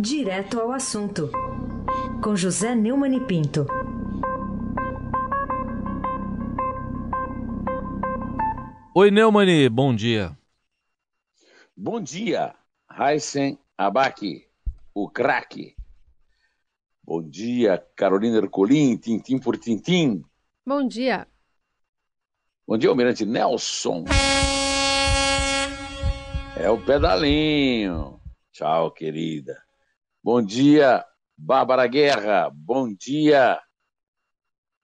Direto ao assunto, com José Neumann e Pinto. Oi, Neumani, bom dia. Bom dia, Heisen Abaki, o craque. Bom dia, Carolina Ercolim, tintim por tintim. Bom dia. Bom dia, Almirante Nelson. É o pedalinho. Tchau, querida. Bom dia, Bárbara Guerra. Bom dia,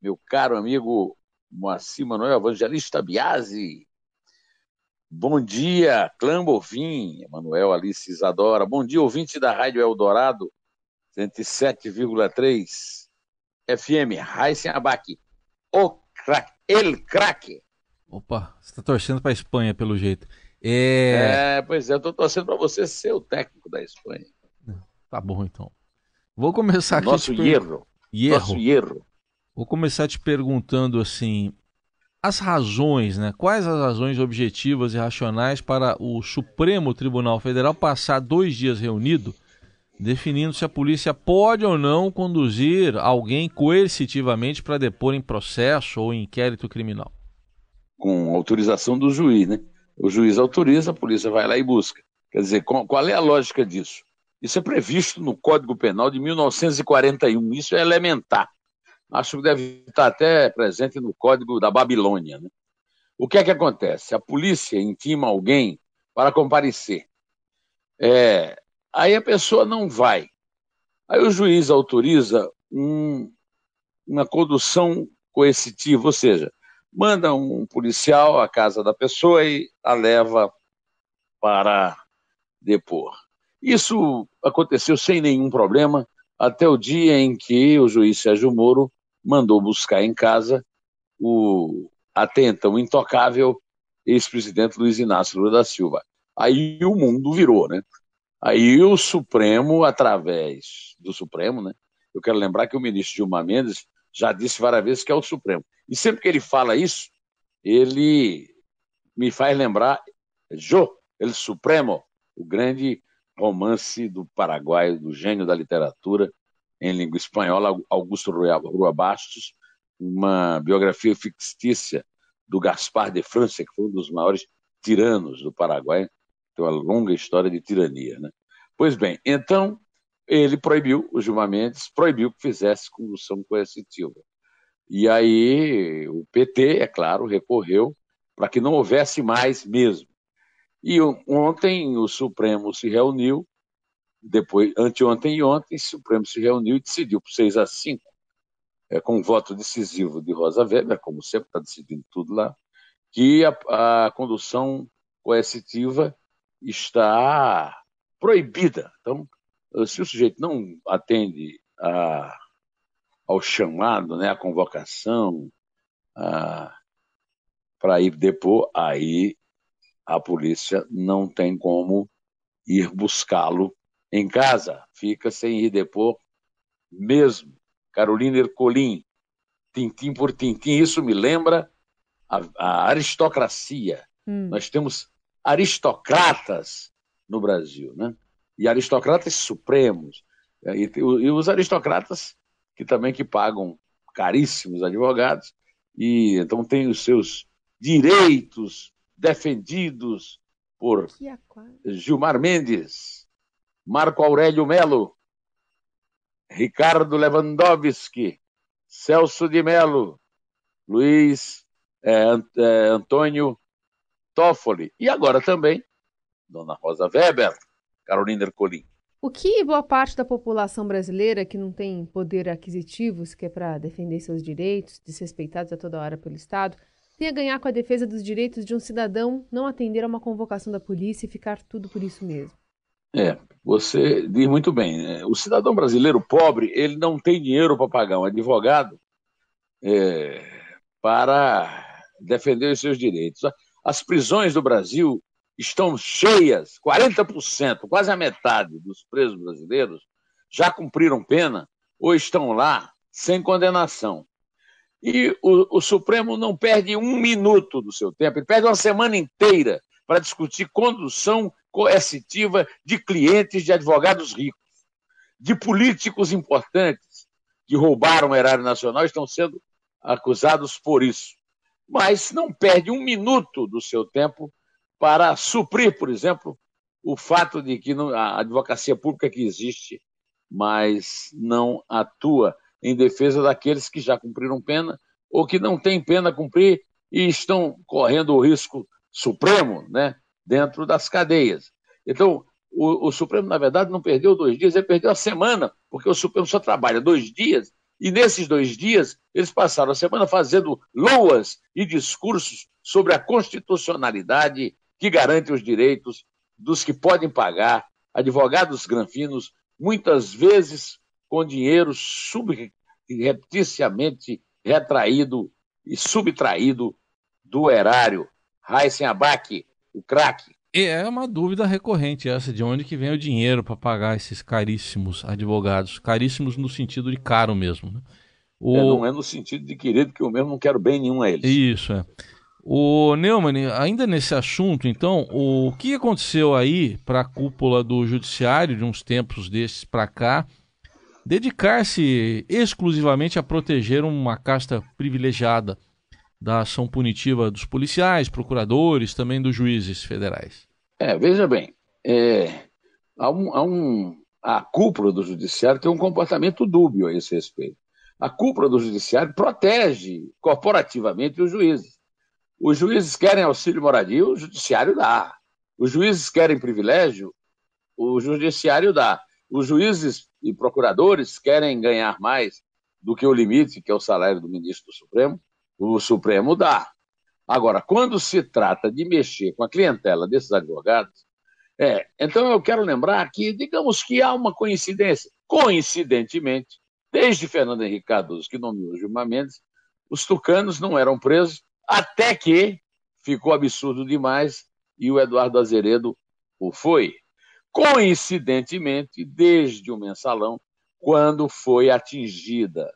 meu caro amigo Moacir Manuel Evangelista Biasi. Bom dia, Clã Bovim, Emanuel Alice Isadora. Bom dia, ouvinte da Rádio Eldorado, 107,3 FM, Raíssen Abac. O craque, el craque. Opa, você está torcendo para a Espanha, pelo jeito. É... é, pois é, eu estou torcendo para você ser o técnico da Espanha. Tá bom, então. Vou começar aqui. Nosso per... erro. Nosso erro. Vou começar te perguntando assim: as razões, né? Quais as razões objetivas e racionais para o Supremo Tribunal Federal passar dois dias reunido definindo se a polícia pode ou não conduzir alguém coercitivamente para depor em processo ou em inquérito criminal? Com autorização do juiz, né? O juiz autoriza, a polícia vai lá e busca. Quer dizer, qual é a lógica disso? Isso é previsto no Código Penal de 1941, isso é elementar. Acho que deve estar até presente no Código da Babilônia. Né? O que é que acontece? A polícia intima alguém para comparecer. É, aí a pessoa não vai. Aí o juiz autoriza um, uma condução coercitiva, ou seja, manda um policial à casa da pessoa e a leva para depor. Isso aconteceu sem nenhum problema até o dia em que o juiz Sérgio Moro mandou buscar em casa o até então intocável ex-presidente Luiz Inácio Lula da Silva. Aí o mundo virou, né? Aí o Supremo, através do Supremo, né? Eu quero lembrar que o ministro Gilmar Mendes já disse várias vezes que é o Supremo. E sempre que ele fala isso, ele me faz lembrar Jô, el Supremo, o grande romance do Paraguai, do gênio da literatura em língua espanhola, Augusto Rua Bastos, uma biografia fictícia do Gaspar de França, que foi um dos maiores tiranos do Paraguai, tem uma longa história de tirania. Né? Pois bem, então ele proibiu, o Gilmar Mendes proibiu que fizesse condução coercitiva. E aí o PT, é claro, recorreu para que não houvesse mais mesmo. E ontem o Supremo se reuniu, depois, anteontem e ontem, o Supremo se reuniu e decidiu por 6 a 5, é, com voto decisivo de Rosa Weber, como sempre está decidindo tudo lá, que a, a condução coercitiva está proibida. Então, se o sujeito não atende a, ao chamado, né, à convocação para ir depor, aí a polícia não tem como ir buscá-lo em casa, fica sem ir depor mesmo. Carolina Ercolim, tintim por tintim, isso me lembra a, a aristocracia. Hum. Nós temos aristocratas no Brasil, né? E aristocratas supremos. E, e os aristocratas que também que pagam caríssimos advogados e então tem os seus direitos defendidos por Gilmar Mendes, Marco Aurélio Melo, Ricardo Lewandowski, Celso de Melo, Luiz é, é, Antônio Toffoli e agora também Dona Rosa Weber, Carolina Ercolim. O que boa parte da população brasileira que não tem poder aquisitivo, que é para defender seus direitos, desrespeitados a toda hora pelo Estado, tem a ganhar com a defesa dos direitos de um cidadão não atender a uma convocação da polícia e ficar tudo por isso mesmo? É, você diz muito bem. Né? O cidadão brasileiro pobre, ele não tem dinheiro para pagar um advogado é, para defender os seus direitos. As prisões do Brasil estão cheias, 40%, quase a metade dos presos brasileiros já cumpriram pena ou estão lá sem condenação. E o, o, Supremo não perde um minuto do seu tempo, ele perde uma semana inteira para discutir condução coercitiva de clientes de advogados ricos. de políticos importantes que roubaram o erário nacional estão sendo acusados por isso. Mas não perde um minuto do seu tempo para suprir, por exemplo, o fato de que a advocacia pública que existe, mas não atua em defesa daqueles que já cumpriram pena ou que não têm pena a cumprir e estão correndo o risco supremo né, dentro das cadeias. Então, o, o, Supremo, na verdade, não perdeu dois dias, ele perdeu a semana, porque o Supremo só trabalha dois dias, e nesses dois dias eles passaram a semana fazendo loas e discursos sobre a constitucionalidade que garante os direitos dos que podem pagar, advogados granfinos, muitas vezes com dinheiro subrepticiamente retraído e subtraído do erário. Raíssen Abac, o craque. É uma dúvida recorrente essa, de onde que vem o dinheiro para pagar esses caríssimos advogados. Caríssimos no sentido de caro mesmo. Né? O... É, não é no sentido de querido, que eu mesmo não quero bem nenhum a eles. Isso, é. O Neumann, ainda nesse assunto, então, o que aconteceu aí para a cúpula do judiciário de uns tempos desses para cá dedicar-se exclusivamente a proteger uma casta privilegiada da ação punitiva dos policiais, procuradores, também dos juízes federais? É, veja bem, é, há, um, há um, a cúpula do judiciário tem um comportamento dúbio a esse respeito. A cúpula do judiciário protege corporativamente os juízes. Os juízes querem auxílio moradia, o judiciário dá. Os juízes querem privilégio, o judiciário dá. Os juízes e procuradores querem ganhar mais do que o limite, que é o salário do ministro do Supremo, o Supremo dá. Agora, quando se trata de mexer com a clientela desses advogados, é, então eu quero lembrar que, digamos que há uma coincidência. Coincidentemente, desde Fernando Henrique Cardoso, que nomeou Gilmar Mendes, os tucanos não eram presos até que ficou absurdo demais e o Eduardo Azeredo o foi. Coincidentemente, desde o mensalão, quando foi atingida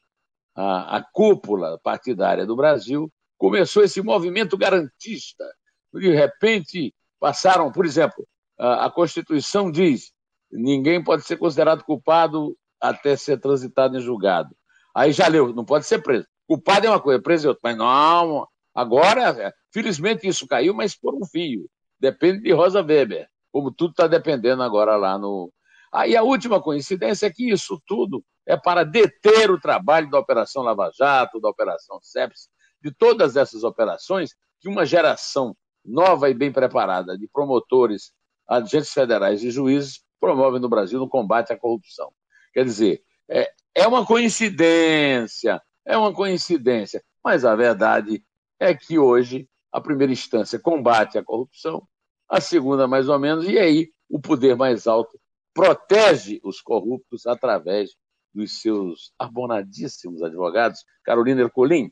a, a cúpula partidária do Brasil, começou esse movimento garantista. De repente, passaram, por exemplo, a, a Constituição diz ninguém pode ser considerado culpado até ser transitado em julgado. Aí já leu, não pode ser preso. Culpado é uma coisa, preso é outra. Mas não, Agora, felizmente isso caiu, mas por um fio. Depende de Rosa Weber, como tudo está dependendo agora lá no. Aí a última coincidência é que isso tudo é para deter o trabalho da Operação Lava Jato, da Operação CEPS, de todas essas operações que uma geração nova e bem preparada de promotores, agentes federais e juízes promovem no Brasil no combate à corrupção. Quer dizer, é, é uma coincidência, é uma coincidência, mas a verdade é que hoje a primeira instância combate a corrupção, a segunda mais ou menos, e aí o poder mais alto protege os corruptos através dos seus abonadíssimos advogados. Carolina Ercolim.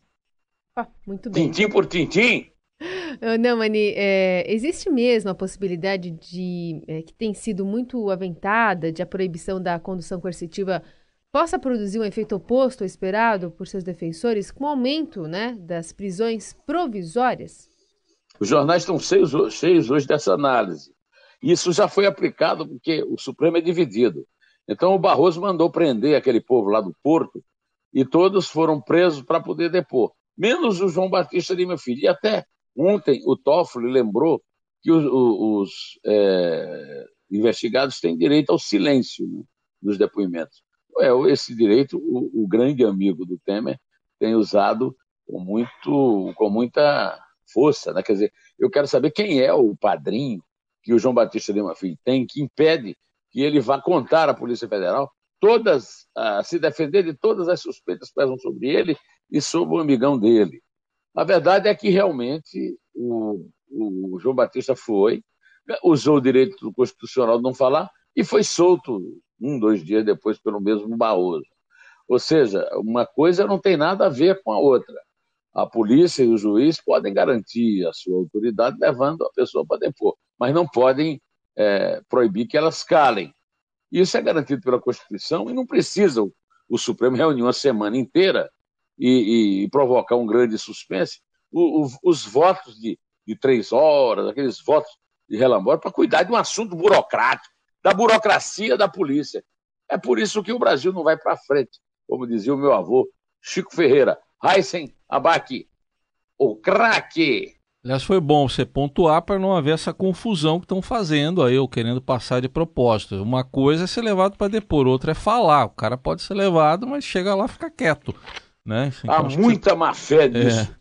Ah, muito bem. Tintim por tintim. Não, Mani, é, existe mesmo a possibilidade de, é, que tem sido muito aventada, de a proibição da condução coercitiva possa produzir um efeito oposto ao esperado por seus defensores com o aumento né, das prisões provisórias? Os jornais estão cheios, cheios hoje dessa análise. Isso já foi aplicado porque o Supremo é dividido. Então o Barroso mandou prender aquele povo lá do Porto e todos foram presos para poder depor, menos o João Batista de meu filho. E até ontem o Toffoli lembrou que os, os é, investigados têm direito ao silêncio né, depoimentos é, esse direito o, o, grande amigo do Temer tem usado com, muito, com muita força. Né? Quer dizer, eu quero saber quem é o padrinho que o João Batista Lima Filho tem que impede que ele vá contar à Polícia Federal todas, a se defender de todas as suspeitas que pesam sobre ele e sobre o amigão dele. A verdade é que realmente o, o João Batista foi, usou o direito constitucional de não falar e foi solto um, dois dias depois pelo mesmo Barroso. Ou seja, uma coisa não tem nada a ver com a outra. A polícia e o juiz podem garantir a sua autoridade levando a pessoa para depor, mas não podem é, proibir que elas calem. Isso é garantido pela Constituição e não precisa o, o Supremo reunir uma semana inteira e, e provocar um grande suspense. O, o, os votos de, de três horas, aqueles votos de relambório, para cuidar de um assunto burocrático da burocracia da polícia. É por isso que o Brasil não vai para frente, como dizia o meu avô Chico Ferreira. Heisen Abac, o craque. Aliás, foi bom você pontuar para não haver essa confusão que estão fazendo aí, ou querendo passar de propósito. Uma coisa é ser levado para depor, outra é falar. O cara pode ser levado, mas chega lá e fica quieto. Né? Então, Há muita você... má fé nisso. É.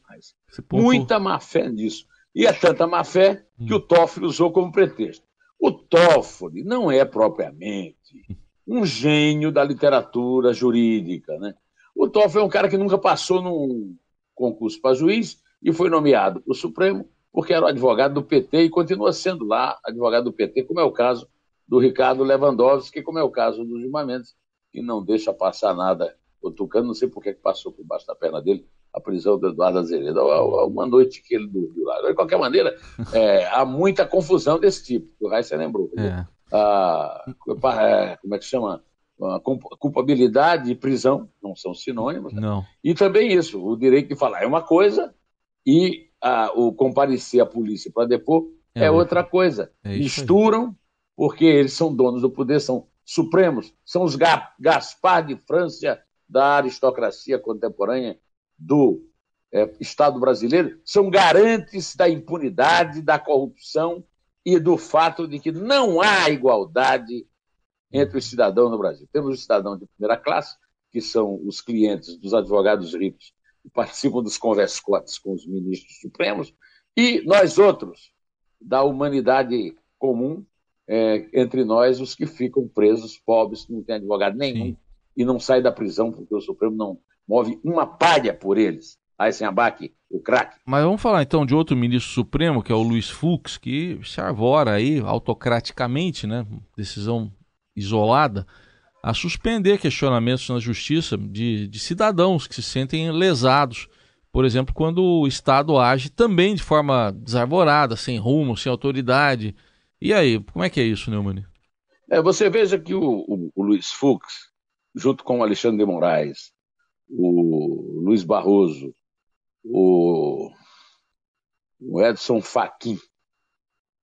Muita má fé nisso. E é tanta má fé que hum. o Toffoli usou como pretexto. O Toffoli não é propriamente um gênio da literatura jurídica. Né? O Toffoli é um cara que nunca passou num concurso para juiz e foi nomeado para o Supremo porque era o advogado do PT e continua sendo lá advogado do PT, como é o caso do Ricardo Lewandowski, como é o caso do Gilmar Mendes, que não deixa passar nada. O Tucano, não sei por que passou por baixo da perna dele a prisão do Eduardo Azevedo, uma noite que ele dormiu lá. De qualquer maneira, é, há muita confusão desse tipo, que o Raíssa lembrou. É. Ah, como é que chama? A culpabilidade e prisão não são sinônimos. Né? Não. E também isso, o direito de falar é uma coisa e a, o comparecer à polícia para depor é, é outra coisa. É Misturam, porque eles são donos do poder, são supremos, são os Gaspar de França da aristocracia contemporânea do é, Estado brasileiro, são garantes da impunidade, da corrupção e do fato de que não há igualdade entre os cidadãos no Brasil. Temos os cidadãos de primeira classe, que são os clientes dos advogados ricos participam dos converscotes com os ministros supremos, e nós outros, da humanidade comum, é, entre nós, os que ficam presos, pobres, que não têm advogado nenhum, Sim. e não saem da prisão porque o Supremo não move uma palha por eles. Aí sem abaque, o craque. Mas vamos falar então de outro ministro supremo, que é o Luiz Fux, que se arvora aí autocraticamente, né? Decisão isolada a suspender questionamentos na justiça de, de cidadãos que se sentem lesados. Por exemplo, quando o Estado age também de forma desarvorada, sem rumo, sem autoridade. E aí, como é que é isso, Neumann? É, você veja que o, o, o Luiz Fux, junto com o Alexandre de Moraes, o Luiz Barroso, o, o Edson Fachin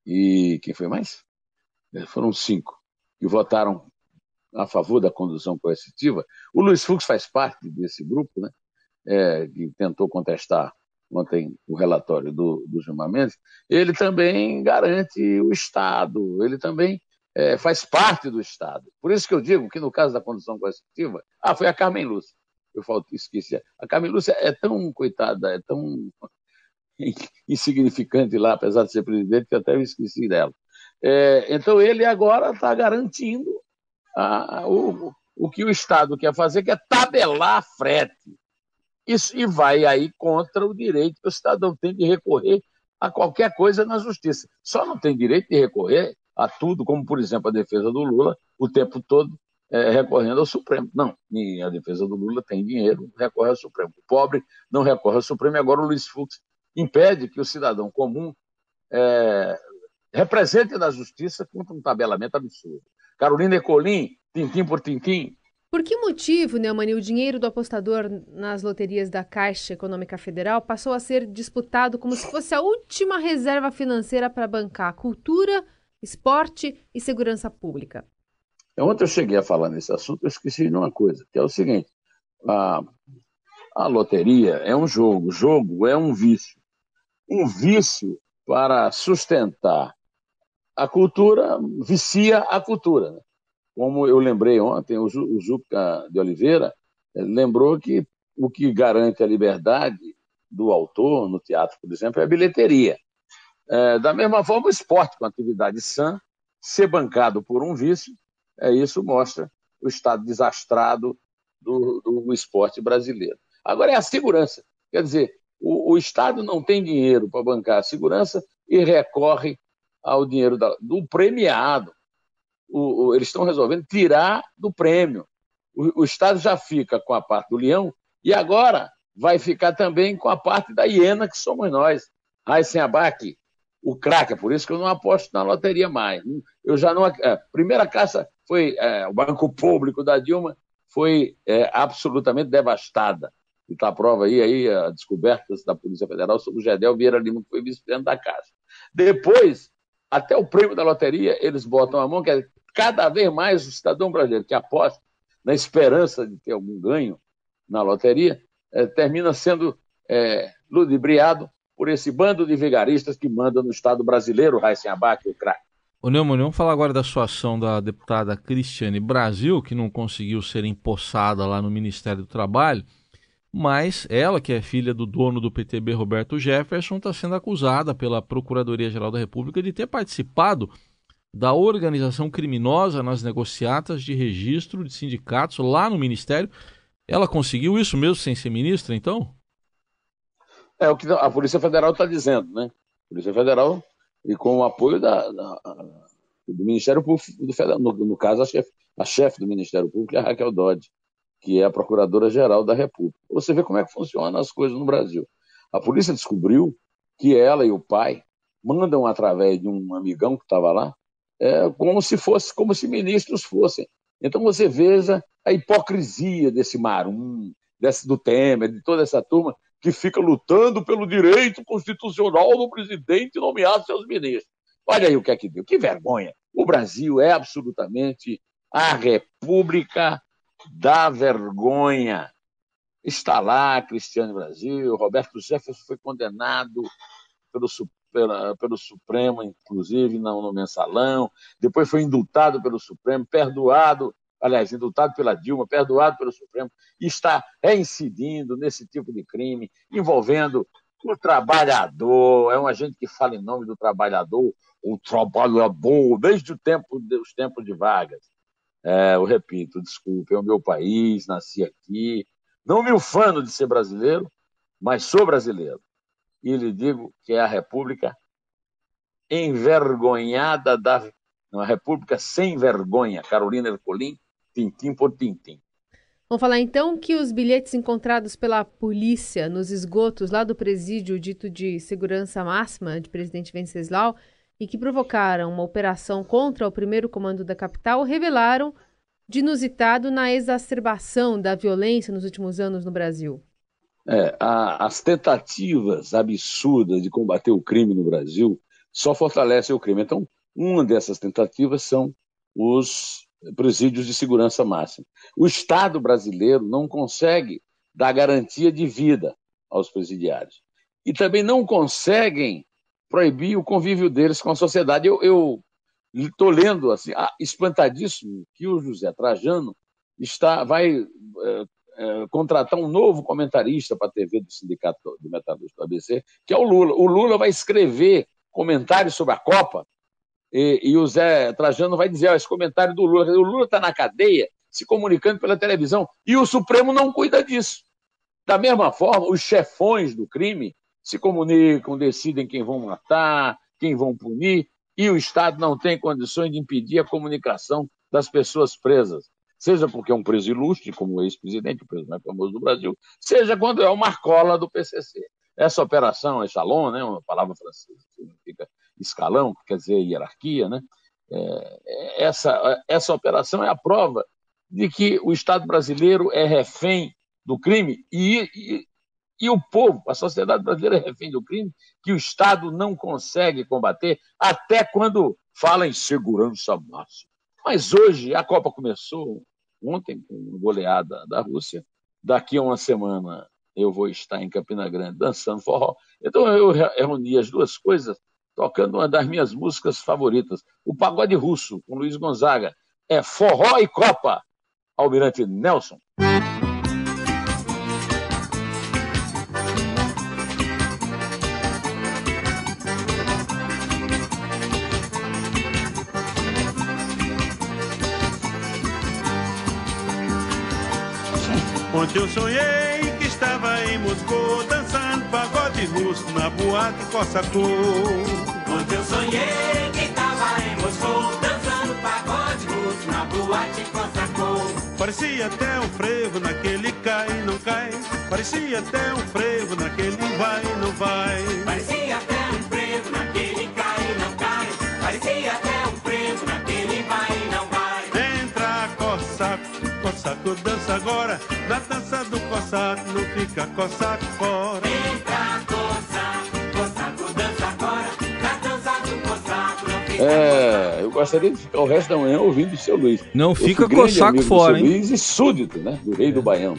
e quem foi mais? É, foram cinco que votaram a favor da condução coercitiva. O Luiz Fux faz parte desse grupo, né? É, que tentou contestar ontem o relatório do, do Gilmar Mendes. Ele também garante o Estado, ele também é, faz parte do Estado. Por isso que eu digo que no caso da condução coercitiva, ah, foi a Carmen Lúcia. Eu esqueci. A Carmen Lúcia é tão coitada, é tão insignificante lá, apesar de ser presidente, que até me esqueci dela. É, então ele agora está garantindo a, o, o que o Estado quer fazer, que é tabelar frete. Isso, e vai aí contra o direito que o cidadão tem de recorrer a qualquer coisa na justiça. Só não tem direito de recorrer a tudo, como, por exemplo, a defesa do Lula, o tempo todo é, recorrendo ao Supremo. Não, a defesa do Lula tem dinheiro, recorre ao Supremo. O pobre não recorre ao Supremo, e agora o Luiz Fux impede que o cidadão comum é, represente na justiça contra um tabelamento absurdo. Carolina Ecolim, tintim por tintim. Por que motivo, Neumani, o dinheiro do apostador nas loterias da Caixa Econômica Federal passou a ser disputado como se fosse a última reserva financeira para bancar cultura, esporte e segurança pública? Ontem eu cheguei a falar nesse assunto, eu esqueci de uma coisa, que é o seguinte: a, a loteria é um jogo, jogo é um vício. Um vício para sustentar a cultura vicia a cultura. Né? Como eu lembrei ontem, o, Juca de Oliveira eh, lembrou que o que garante a liberdade do autor no teatro, por exemplo, é a bilheteria. É, da mesma forma, o esporte, com atividade sã, ser bancado por um vício, é, isso mostra o estado desastrado do, do esporte brasileiro. Agora é a segurança. Quer dizer, o, o Estado não tem dinheiro para bancar a segurança e recorre ao dinheiro da, do premiado. O, o, eles estão resolvendo tirar do prêmio. O, o, Estado já fica com a parte do leão e agora vai ficar também com a parte da hiena, que somos nós. Raíssen Abac, o craque, é por isso que eu não aposto na loteria mais. Eu já não. É, primeira caça foi. É, o Banco Público da Dilma foi é, absolutamente devastada. E está a prova aí, aí a descoberta da Polícia Federal sobre o Gedel Vieira Lima, que foi vice-presidente da Casa. Depois, até o prêmio da loteria, eles botam a mão, que é cada vez mais o cidadão brasileiro que aposta na esperança de ter algum ganho na loteria, é, termina sendo é, ludibriado por esse bando de vigaristas que manda no Estado brasileiro, Raíssen Abac, o craque. Ô Neumann, vamos falar agora da situação da deputada Cristiane Brasil, que não conseguiu ser empossada lá no Ministério do Trabalho, mas ela, que é filha do dono do PTB, Roberto Jefferson, está sendo acusada pela Procuradoria-Geral da República de ter participado da organização criminosa nas negociatas de registro de sindicatos lá no Ministério. Ela conseguiu isso mesmo sem ser ministra, então? É o que a Polícia Federal está dizendo, né? A Polícia Federal, e com o apoio da, da do Ministério Público do no, no caso, a chefe, a chefe do Ministério Público é a Raquel Dodge, que é a Procuradora-Geral da República. Você vê como é que funcionam as coisas no Brasil. A polícia descobriu que ela e o pai mandam através de um amigão que estava lá é, como se fosse, como se ministros fossem. Então você veja a hipocrisia desse Marum, desse, do Temer, de toda essa turma que fica lutando pelo direito constitucional do presidente nomear seus ministros. Olha aí o que é que deu. Que vergonha. O Brasil é absolutamente a república da vergonha. Está lá Cristiano Brasil, Roberto Jefferson foi condenado pelo pela, pelo Supremo, inclusive no, no mensalão, depois foi indultado pelo Supremo, perdoado, aliás, indultado pela Dilma, perdoado pelo Supremo, e está reincidindo nesse tipo de crime, envolvendo o trabalhador, é um agente que fala em nome do trabalhador, o trabalhador, desde o tempo, os tempos de Vargas. É, eu repito, desculpe, é o meu país, nasci aqui, não me ufano de ser brasileiro, mas sou brasileiro e lhe digo que é a República envergonhada da. Uma República sem vergonha. Carolina Ercolim, tintim por tintim. Vamos falar então que os bilhetes encontrados pela polícia nos esgotos lá do presídio dito de segurança máxima de presidente Venceslau e que provocaram uma operação contra o primeiro comando da capital revelaram de inusitado na exacerbação da violência nos últimos anos no Brasil. É, a, as tentativas absurdas de combater o crime no Brasil só fortalecem o crime. Então, uma dessas tentativas são os presídios de segurança máxima. O Estado brasileiro não consegue dar garantia de vida aos presidiários. E também não conseguem proibir o convívio deles com a sociedade. Eu estou lendo, assim, ah, espantadíssimo, que o José Trajano está, vai é, é, contratar um novo comentarista para a TV do Sindicato de Metalúrgicos do ABC, que é o Lula. O Lula vai escrever comentários sobre a Copa e, e o Zé Trajano vai dizer: ó, esse comentário do Lula. O Lula está na cadeia se comunicando pela televisão e o Supremo não cuida disso. Da mesma forma, os chefões do crime se comunicam, decidem quem vão matar, quem vão punir, e o Estado não tem condições de impedir a comunicação das pessoas presas seja porque é um preso ilustre, como o ex-presidente, o preso mais famoso do Brasil, seja quando é o Marcola do PCC. Essa operação, echelon, né, uma palavra francesa que significa escalão, que quer dizer hierarquia, né, é, essa, essa operação é a prova de que o Estado brasileiro é refém do crime e, e, e o povo, a sociedade brasileira é refém do crime, que o Estado não consegue combater, até quando fala em segurança máxima. Mas hoje a Copa começou, ontem, com goleada da Rússia. Daqui a uma semana eu vou estar em Campina Grande dançando forró. Então eu reuni as duas coisas tocando uma das minhas músicas favoritas, o Pagode Russo, com Luiz Gonzaga. É Forró e Copa, Almirante Nelson. Eu sonhei que estava em Moscou dançando pagode russo na boate Cossacô. Ontem eu sonhei que estava em Moscou dançando pagode russo na boate Cossacô. Parecia até um frevo naquele cai e não cai. Parecia até um frevo naquele vai e não vai. Parecia Dança agora na dança do cossaco, não fica cossaco fora. Entra, cossaco, cossaco dança agora. Na dança do cossaco, não fica É, eu gostaria de ficar o resto da manhã ouvindo o seu Luiz. Não Eu fica fui com o grande saco amigo do fora, seu hein? Luiz e súdito, né? Do rei do Baião.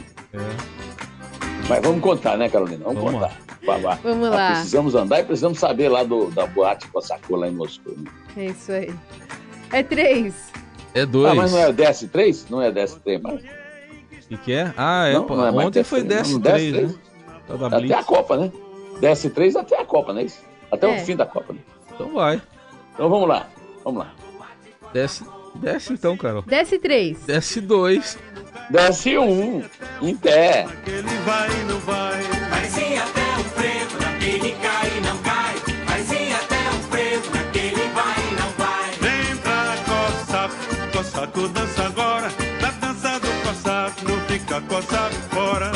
Mas vamos contar, né, Carolina? Vamos, Vamos contar. Babá. Vamos Ah, lá. Precisamos andar e precisamos saber lá do, da boate Cossacô lá em Moscou. né? É isso aí. É três. É dois. Ah, mas não é DS3? Não é DS3 mais. O que, que é? Ah, é. Não, pô, não é mais Ontem foi DS3, não, DS3, né? DS3. Tá da Até a Copa, né? DS3 até a Copa, não é isso? Até É. o fim da Copa, né? Então vai. Então vamos lá. Vamos lá. Desce, desce então, Carol. Desce três. Desce dois. DS1, em pé. Ele vai e não vai. Parecia até um frevo naquele Cossaco dança agora. Na dança do Cossaco, não fica Cossaco fora.